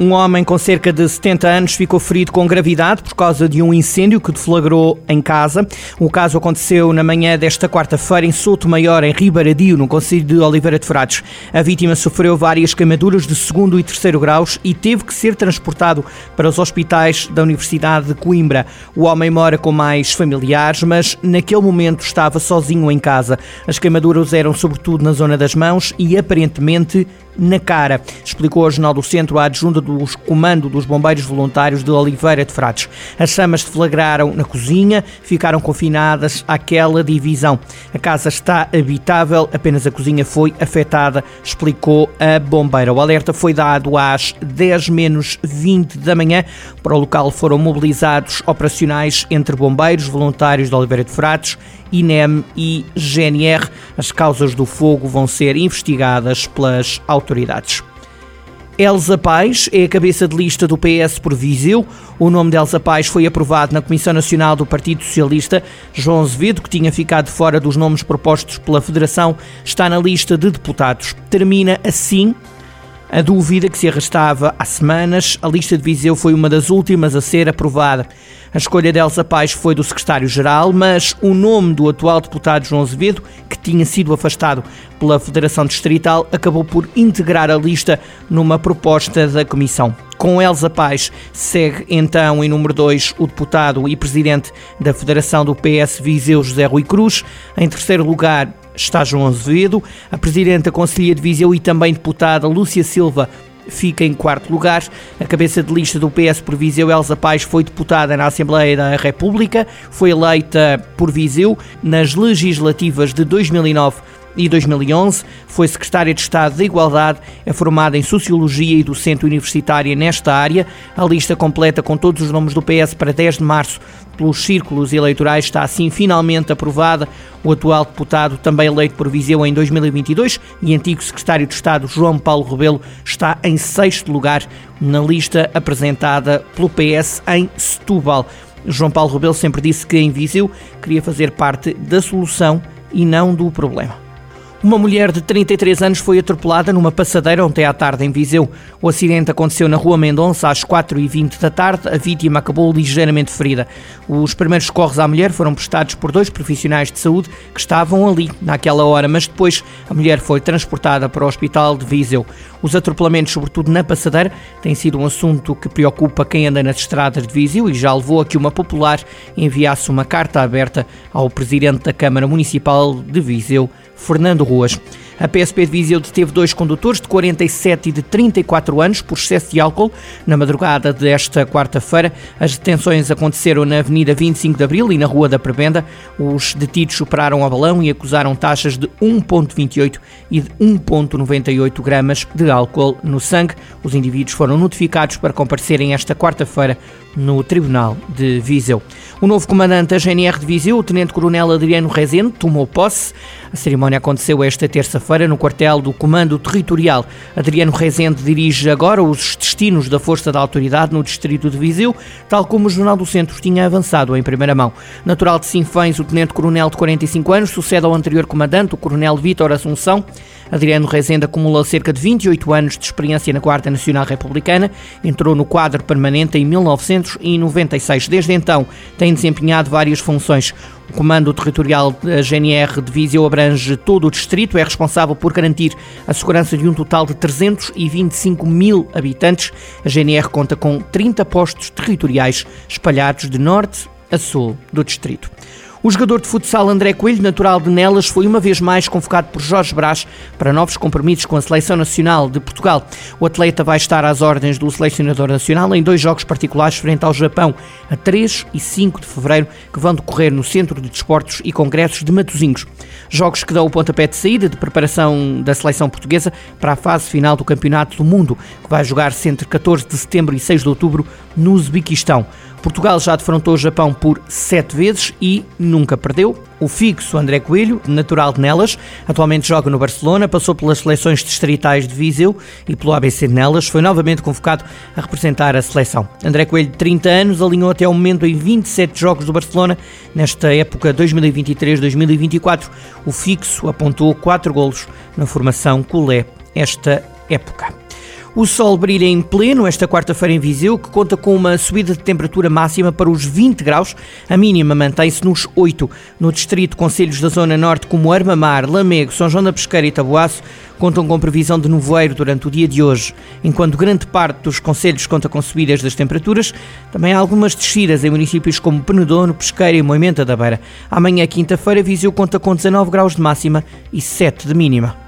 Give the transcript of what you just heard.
Um homem com cerca de 70 anos ficou ferido com gravidade por causa de um incêndio que deflagrou em casa. O caso aconteceu na manhã desta quarta-feira em Souto Maior, em Ribaradio, no Conselho de Oliveira de Frades. A vítima sofreu várias queimaduras de segundo e terceiro graus e teve que ser transportado para os hospitais da Universidade de Coimbra. O homem mora com mais familiares, mas naquele momento estava sozinho em casa. As queimaduras eram sobretudo na zona das mãos e aparentemente na cara, explicou ao Jornal do Centro a adjunta do Comando dos Bombeiros Voluntários de Oliveira de Frades. As chamas deflagraram na cozinha, ficaram confinadas àquela divisão. A casa está habitável, apenas a cozinha foi afetada, explicou a bombeira. O alerta foi dado às 10 menos 20 da manhã. Para o local foram mobilizados operacionais entre bombeiros voluntários de Oliveira de Frades INEM e GNR. As causas do fogo vão ser investigadas pelas autoridades. Elsa Paz é a cabeça de lista do PS por Viseu. O nome de Elsa Paz foi aprovado na Comissão Nacional do Partido Socialista. João Azevedo, que tinha ficado fora dos nomes propostos pela Federação, está na lista de deputados. Termina assim a dúvida que se arrastava há semanas, a lista de Viseu foi uma das últimas a ser aprovada. A escolha de Elsa Paz foi do secretário-geral, mas o nome do atual deputado João Azevedo, que tinha sido afastado pela Federação Distrital, acabou por integrar a lista numa proposta da Comissão. Com Elsa Paz segue então em número 2 o deputado e presidente da Federação do PS Viseu José Rui Cruz. Em terceiro lugar, está João Azevedo, a Presidente da Conselhia de Viseu e também deputada Lúcia Silva fica em quarto lugar. A cabeça de lista do PS por Viseu, Elsa Paz, foi deputada na Assembleia da República, foi eleita por Viseu nas legislativas de 2009 e 2011. Foi secretária de Estado da Igualdade, é formada em Sociologia e docente universitária nesta área. A lista completa com todos os nomes do PS para 10 de março pelos círculos eleitorais está assim finalmente aprovada. O atual deputado, também eleito por Viseu em 2022 e antigo secretário de Estado João Paulo Rebelo, está em sexto lugar na lista apresentada pelo PS em Setúbal. João Paulo Rebelo sempre disse que em Viseu queria fazer parte da solução e não do problema. Uma mulher de 33 anos foi atropelada numa passadeira ontem à tarde em Viseu. O acidente aconteceu na Rua Mendonça às 4h20 da tarde. A vítima acabou ligeiramente ferida. Os primeiros socorros à mulher foram prestados por dois profissionais de saúde que estavam ali naquela hora, mas depois a mulher foi transportada para o hospital de Viseu. Os atropelamentos, sobretudo na passadeira, têm sido um assunto que preocupa quem anda nas estradas de Viseu e já levou a que uma popular enviasse uma carta aberta ao presidente da Câmara Municipal de Viseu, Fernando Ruas. A PSP de Viseu deteve dois condutores de 47 e de 34 anos por excesso de álcool na madrugada desta quarta-feira. As detenções aconteceram na Avenida 25 de Abril e na Rua da Prebenda. Os detidos superaram a balão e acusaram taxas de 1,28 e de 1,98 gramas de álcool no sangue. Os indivíduos foram notificados para comparecerem esta quarta-feira no Tribunal de Viseu. O novo comandante da GNR de Viseu, o Tenente-Coronel Adriano Rezende, tomou posse. A cerimónia aconteceu esta terça-feira no quartel do Comando Territorial. Adriano Rezende dirige agora os destinos da Força da Autoridade no distrito de Viseu, tal como o Jornal do Centro tinha avançado em primeira mão. Natural de Sinfães, o Tenente-Coronel de 45 anos sucede ao anterior comandante, o Coronel Vítor Assunção. Adriano Rezende acumula cerca de 28 anos de experiência na Guarda Nacional Republicana, entrou no quadro permanente em 1996. Desde então tem desempenhado várias funções. O Comando Territorial da GNR de Viseu abrange todo o distrito, é responsável por garantir a segurança de um total de 325 mil habitantes. A GNR conta com 30 postos territoriais espalhados de norte a sul do distrito. O jogador de futsal André Coelho, natural de Nelas, foi uma vez mais convocado por Jorge Brás para novos compromissos com a Seleção Nacional de Portugal. O atleta vai estar às ordens do selecionador nacional em dois jogos particulares frente ao Japão, a 3 e 5 de fevereiro, que vão decorrer no Centro de Desportos e Congressos de Matosinhos. Jogos que dão o pontapé de saída de preparação da seleção portuguesa para a fase final do Campeonato do Mundo, que vai jogar-se entre 14 de setembro e 6 de outubro no Uzbequistão. Portugal já defrontou o Japão por sete vezes e nunca perdeu. O fixo André Coelho, natural de Nelas, atualmente joga no Barcelona, passou pelas seleções distritais de Viseu e pelo ABC de Nelas, foi novamente convocado a representar a seleção. André Coelho, de 30 anos, alinhou até ao momento em 27 jogos do Barcelona. Nesta época 2023-2024, o fixo apontou 4 golos na formação Colé esta época. O sol brilha em pleno esta quarta-feira em Viseu, que conta com uma subida de temperatura máxima para os 20 graus. A mínima mantém-se nos 8. No distrito, conselhos da zona norte como Armamar, Lamego, São João da Pesqueira e Taboaço contam com previsão de nevoeiro durante o dia de hoje. Enquanto grande parte dos conselhos conta com subidas das temperaturas, também há algumas descidas em municípios como Penedono, Pesqueira e Moimenta da Beira. Amanhã, quinta-feira, Viseu conta com 19 graus de máxima e 7 de mínima.